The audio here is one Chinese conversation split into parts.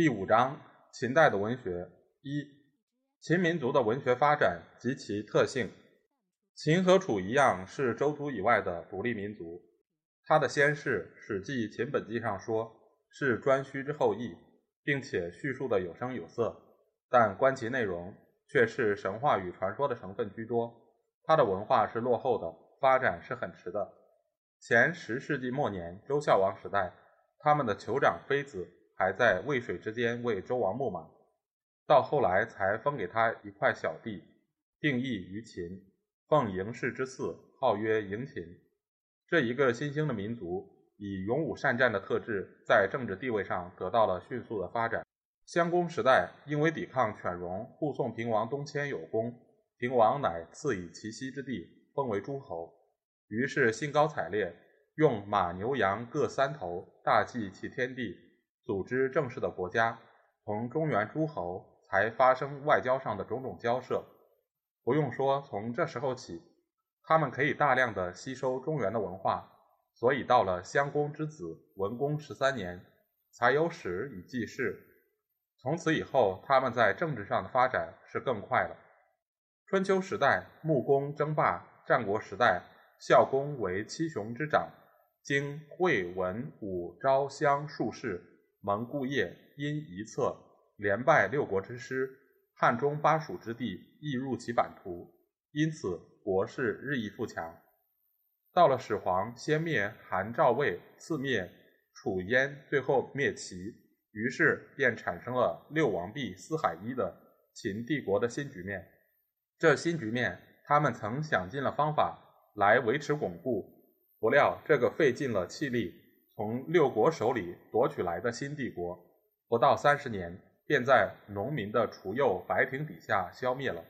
第五章：秦代的文学。一、秦民族的文学发展及其特性。秦和楚一样是周族以外的独立民族。他的先世《史记·秦本纪》上说是颛顼之后裔，并且叙述的有声有色，但观其内容却是神话与传说的成分居多。他的文化是落后的。发展是很迟的。前十世纪末年，周孝王时代，他们的酋长妃子还在渭水之间为周王牧马，到后来才封给他一块小地，定邑于秦，奉嬴氏之祀，号曰嬴秦。这一个新兴的民族，以勇武善战的特质，在政治地位上得到了迅速的发展。襄公时代，因为抵抗犬戎，护送平王东迁有功，平王乃赐以齐西之地。封为诸侯，于是兴高采烈，用马牛羊各三头，大祭其天地，组织正式的国家，同中原诸侯才发生外交上的种种交涉。不用说，从这时候起，他们可以大量的吸收中原的文化，所以到了襄公之子文公十三年，才有史以记事。从此以后，他们在政治上的发展是更快了。春秋时代，穆公争霸。战国时代，孝公为七雄之长，经惠文武昭襄术士蒙故业因一策，连败六国之师，汉中巴蜀之地亦入其版图，因此国势日益富强。到了始皇，先灭韩赵魏，次灭楚燕，最后灭齐，于是便产生了六王毕四海一的秦帝国的新局面。这新局面。他们曾想尽了方法来维持巩固，不料这个费尽了气力从六国手里夺取来的新帝国，不到三十年便在农民的锄右白庭底下消灭了。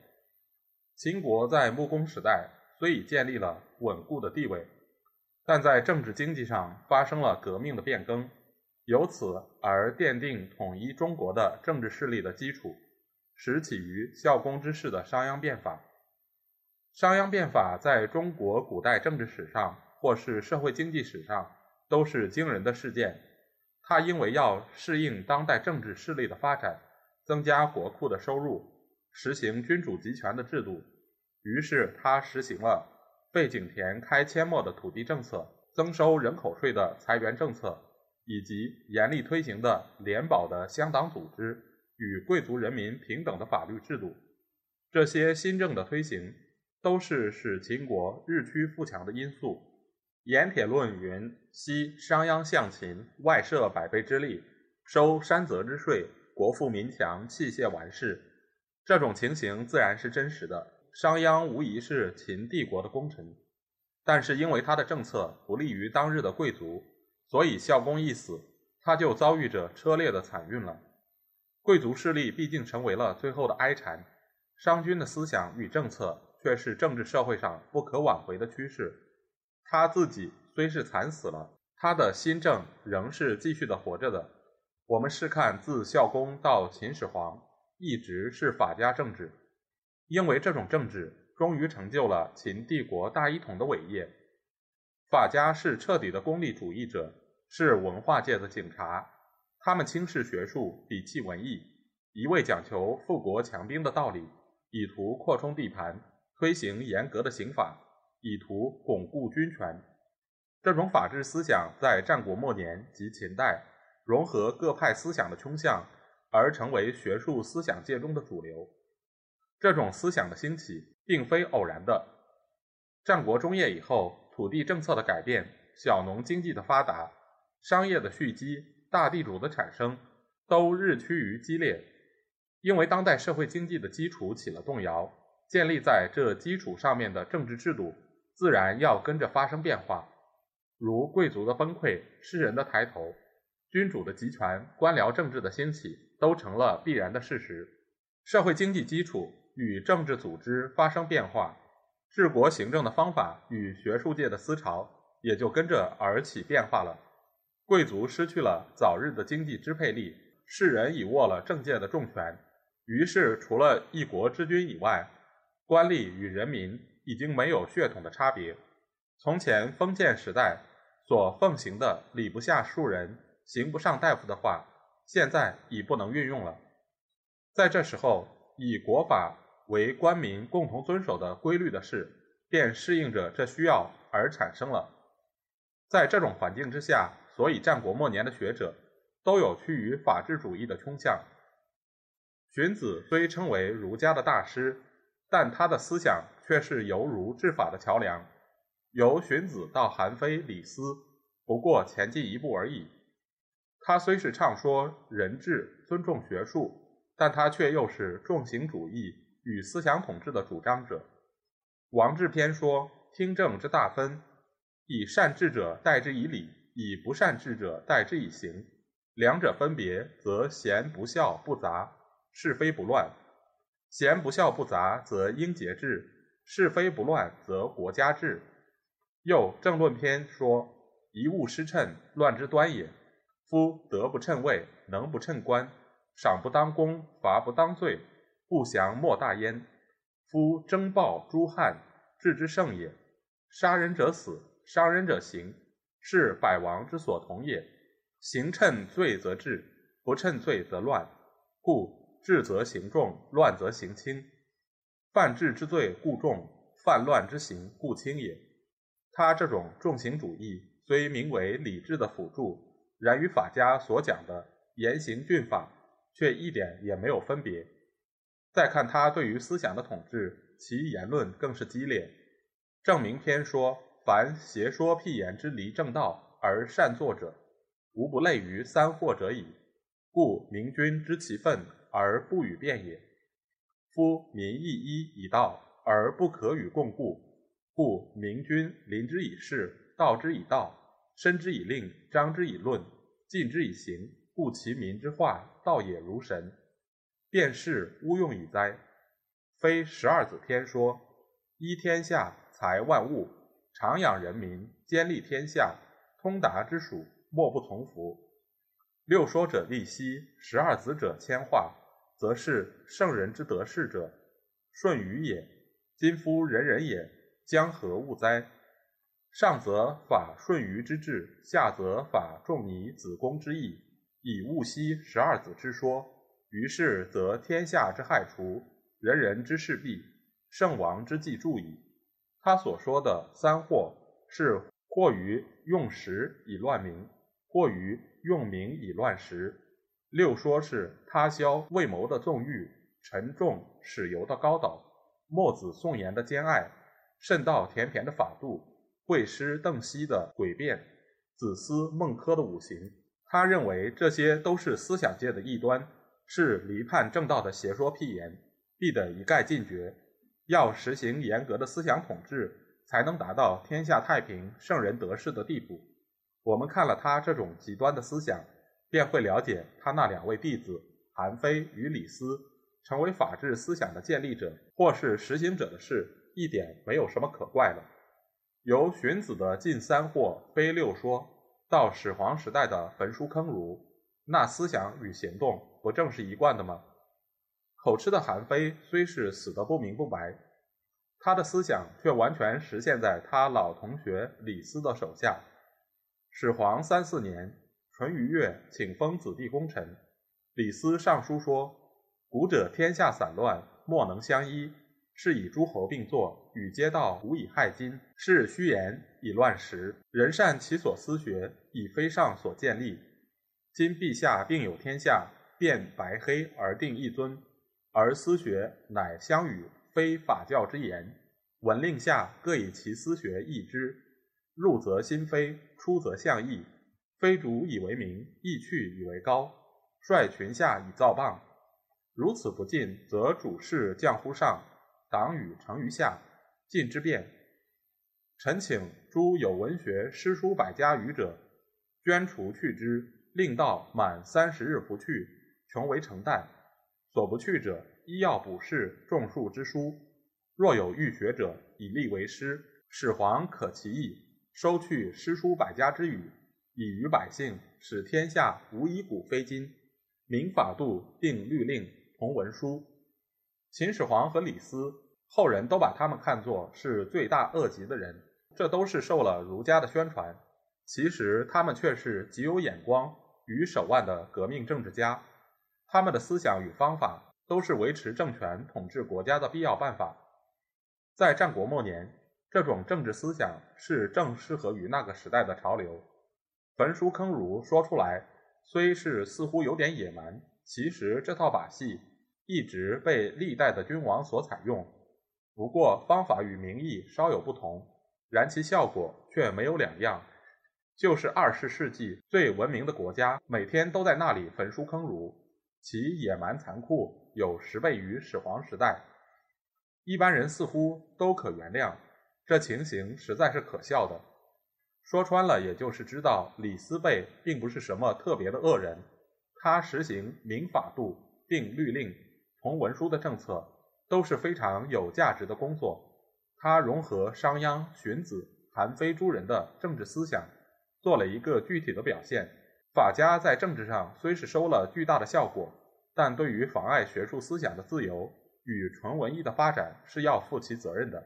秦国在穆公时代虽已建立了稳固的地位，但在政治经济上发生了革命的变更，由此而奠定统一中国的政治势力的基础，始起于孝公之世的商鞅变法。商鞅变法在中国古代政治史上，或是社会经济史上，都是惊人的事件。他因为要适应当代政治势力的发展，增加国库的收入，实行君主集权的制度，于是他实行了废井田、开阡陌的土地政策，增收人口税的裁员政策，以及严厉推行的联保的乡党组织与贵族人民平等的法律制度。这些新政的推行。都是使秦国日趋富强的因素。盐铁论云：“昔商鞅向秦，外设百倍之力，收山泽之税，国富民强，器械完事。”这种情形自然是真实的。商鞅无疑是秦帝国的功臣，但是因为他的政策不利于当日的贵族，所以孝公一死，他就遭遇着车裂的惨运了。贵族势力毕竟成为了最后的哀蝉，商君的思想与政策。却是政治社会上不可挽回的趋势。他自己虽是惨死了，他的新政仍是继续的活着的。我们试看，自孝公到秦始皇，一直是法家政治，因为这种政治终于成就了秦帝国大一统的伟业。法家是彻底的功利主义者，是文化界的警察。他们轻视学术，鄙弃文艺，一味讲求富国强兵的道理，以图扩充地盘。推行严格的刑法，以图巩固军权。这种法治思想在战国末年及秦代融合各派思想的倾向，而成为学术思想界中的主流。这种思想的兴起并非偶然的。战国中叶以后，土地政策的改变、小农经济的发达、商业的蓄积、大地主的产生，都日趋于激烈。因为当代社会经济的基础起了动摇。建立在这基础上面的政治制度，自然要跟着发生变化。如贵族的崩溃、诗人的抬头，君主的集权、官僚政治的兴起，都成了必然的事实。社会经济基础与政治组织发生变化，治国行政的方法与学术界的思潮也就跟着而起变化了。贵族失去了早日的经济支配力，世人已握了政界的重权，于是除了一国之君以外，官吏与人民已经没有血统的差别。从前封建时代所奉行的“礼不下庶人，刑不上大夫”的话，现在已不能运用了。在这时候，以国法为官民共同遵守的规律的事，便适应着这需要而产生了。在这种环境之下，所以战国末年的学者都有趋于法治主义的倾向。荀子虽称为儒家的大师，但他的思想却是犹如治法的桥梁。由荀子到韩非、李斯，不过前进一步而已。他虽是唱说人治、尊重学术，但他却又是重刑主义与思想统治的主张者。王志篇说：“听政之大分，以善治者代之以礼，以不善治者代之以刑。两者分别，则贤不孝不杂，是非不乱；贤不孝不杂，则应节制；是非不乱，则国家治。”又政论篇说：“一物失称，乱之端也。夫德不称位，能不称官，赏不当功，罚不当罪，不祥莫大焉。夫征暴诛汉，治之盛也。杀人者死，伤人者刑，是百王之所同也。行称罪则治，不称罪则乱。故治则刑重，乱则刑轻。犯治之罪故重，犯乱之刑故轻也。”他这种重刑主义虽名为礼制的辅助，然与法家所讲的严刑峻法却一点也没有分别。再看他对于思想的统治，其言论更是激烈。正明篇说：“凡邪说辟言之离正道而善作者，无不类于三惑者矣。故明君知其分而不与辩也。夫民义一以道而不可与共故。”故明君临之以事，道之以道，申之以令，章之以论，禁之以刑。故其民之化，道也如神。便是勿用以哉？非十二子天说：依天下，财万物，常养人民，兼利天下，通达之属，莫不从服。六说者立息，十二子者迁化，则是圣人之得势者，舜禹也。今夫人人也。江河物哉？上则法顺禹之治，下则法重尼子公之意，以物息十二子之说。于是则天下之害除，人人之事毕，圣王之计助矣。他所说的三惑，是祸于用时以乱民，祸于用名以乱时。六说是他萧未谋的纵欲，陈仲始由的高岛，墨子宋言的兼爱。圣道田骈的法度，惠施邓析的诡辩，子思孟轲的五行，他认为这些都是思想界的异端，是离叛正道的邪说辟言，必得一概禁绝。要实行严格的思想统治，才能达到天下太平、圣人得势的地步。我们看了他这种极端的思想，便会了解他那两位弟子韩非与李斯成为法治思想的建立者或是实行者的事。一点没有什么可怪的。由荀子的近三或非六说，到始皇时代的焚书坑儒，那思想与行动不正是一贯的吗？口吃的韩非虽是死得不明不白，他的思想却完全实现在他老同学李斯的手下。始皇三四年，淳于越请封子弟功臣，李斯上书说：“古者天下散乱，莫能相依。”是以诸侯并作，与街道无以害今。是虚言以乱时。人善其所思学，以非上所建立。今陛下并有天下，变白黑而定一尊，而思学乃相与，非法教之言。闻令下各以其思学议之，入则心非，出则象异。非主以为名，意去以为高，率群下以造谤。如此不进，则主事降乎上。党羽成于下，进之变。臣请诸有文学诗书百家语者，捐除去之，令到满三十日不去，穷为成旦。所不去者，医药补士种树之书。若有欲学者，以立为师。始皇可其意，收去诗书百家之语，以于百姓，使天下无以古非今。明法度，定律令，同文书。秦始皇和李斯，后人都把他们看作是罪大恶极的人，这都是受了儒家的宣传。其实他们却是极有眼光与手腕的革命政治家，他们的思想与方法都是维持政权、统治国家的必要办法。在战国末年，这种政治思想是正适合于那个时代的潮流。焚书坑儒说出来，虽是似乎有点野蛮，其实这套把戏一直被历代的君王所采用。不过方法与名义稍有不同，然其效果却没有两样。就是二十世纪最文明的国家，每天都在那里焚书坑儒，其野蛮残酷有十倍于始皇时代。一般人似乎都可原谅，这情形实在是可笑的。说穿了，也就是知道李斯辈并不是什么特别的恶人，他实行明法度、定律令、同文书的政策，都是非常有价值的工作。他融合商鞅、荀子、韩非诸人的政治思想。做了一个具体的表现。法家在政治上虽是收了巨大的效果，但对于妨碍学术思想的自由与纯文艺的发展是要负起责任的。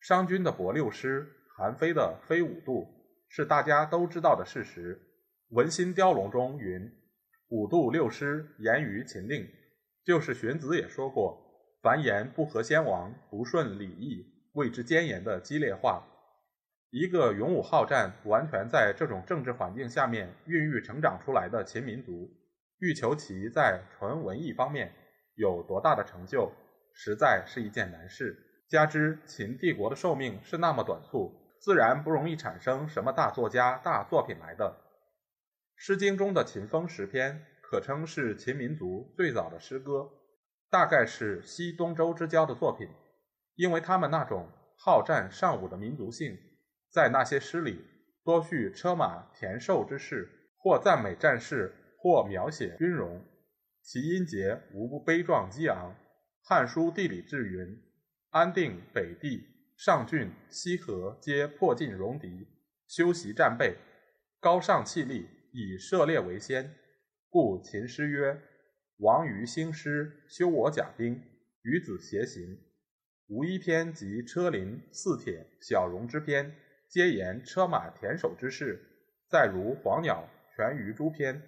商君的博六师，韩非的非五度，是大家都知道的事实。《文心雕龙》中云：“五度六师，言于秦令。”就是荀子也说过：“凡言不合先王，不顺礼义，谓之奸言”的激烈话。一个勇武好战、完全在这种政治环境下面孕育成长出来的秦民族，欲求其在纯文艺方面有多大的成就，实在是一件难事。加之秦帝国的寿命是那么短促，自然不容易产生什么大作家、大作品来的。《诗经》中的《秦风》十篇，可称是秦民族最早的诗歌，大概是西东周之交的作品，因为他们那种好战尚武的民族性。在那些诗里，多叙车马田兽之事，或赞美战士，或描写军容，其音节无不悲壮激昂。《汉书·地理志》云：“安定、北地、上郡、西河，皆破尽戎狄，修习战备，高尚气力，以射猎为先。故秦诗曰：‘王于兴师，修我甲兵，与子偕行。’无一篇及车林、四铁、小戎之篇。”皆言车马田守之事，再如黄鸟全于诸篇，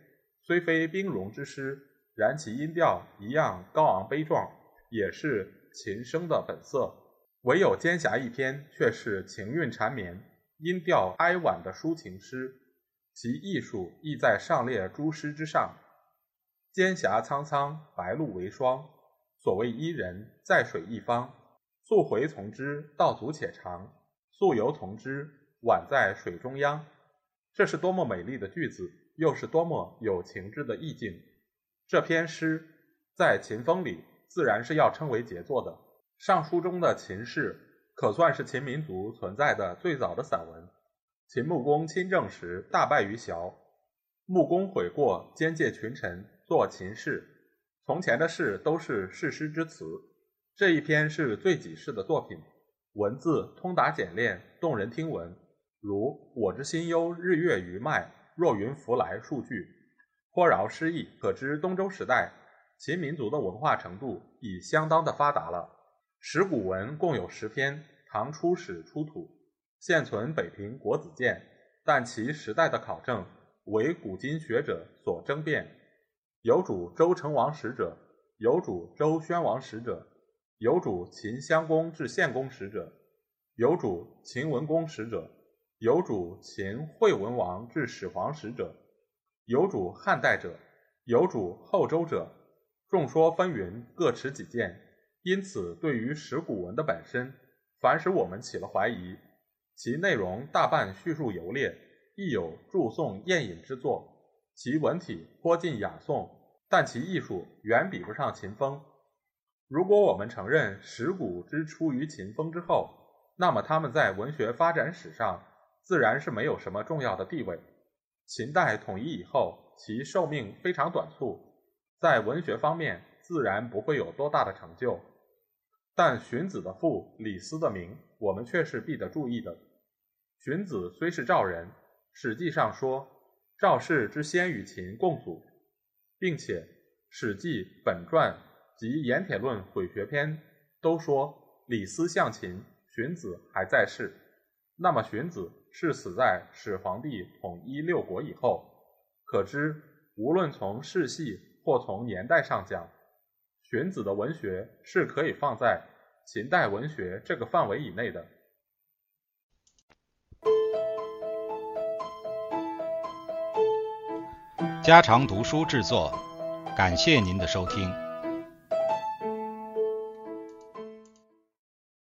虽非兵戎之诗，然其音调一样高昂悲壮，也是琴声的本色。唯有《蒹葭》一篇，却是情韵缠绵、音调哀婉的抒情诗，其艺术亦在上列诸诗之上。蒹葭苍苍，白露为霜。所谓伊人，在水一方。溯洄从之，道阻且长。溯游从之，宛在水中央。这是多么美丽的句子，又是多么有情致的意境。这篇诗在秦风里自然是要称为杰作的。《尚书》中的秦氏可算是秦民族存在的最早的散文。秦穆公亲政时大败于萧，穆公悔过，兼借群臣作秦氏。从前的事都是誓师之词，这一篇是最己事的作品。文字通达简练，动人听闻，如“我之心忧日月余脉，若云浮来数句”，颇饶诗意。可知东周时代秦民族的文化程度已相当的发达了。石鼓文共有十篇，唐初始出土，现存北平国子监，但其时代的考证为古今学者所争辩，有主周成王时者，有主周宣王时者。有主秦襄公至献公时者，有主秦文公时者，有主秦惠文王至始皇时者，有主汉代者，有主后周者，众说纷纭，各持己见。因此，对于石鼓文的本身，凡使我们起了怀疑。其内容大半叙述游猎，亦有祝颂宴饮之作。其文体颇近雅颂，但其艺术远比不上秦风。如果我们承认石鼓之出于秦风之后，那么他们在文学发展史上自然是没有什么重要的地位。秦代统一以后，其寿命非常短促，在文学方面自然不会有多大的成就。但荀子的父李斯的名，我们却是必得注意的。荀子虽是赵人，《史记》上说赵氏之先与秦共祖，并且《史记》本传及《盐铁论毁学篇》都说李斯向秦，荀子还在世。那么荀子是死在始皇帝统一六国以后，可知无论从世系或从年代上讲，荀子的文学是可以放在秦代文学这个范围以内的。家常读书制作，感谢您的收听。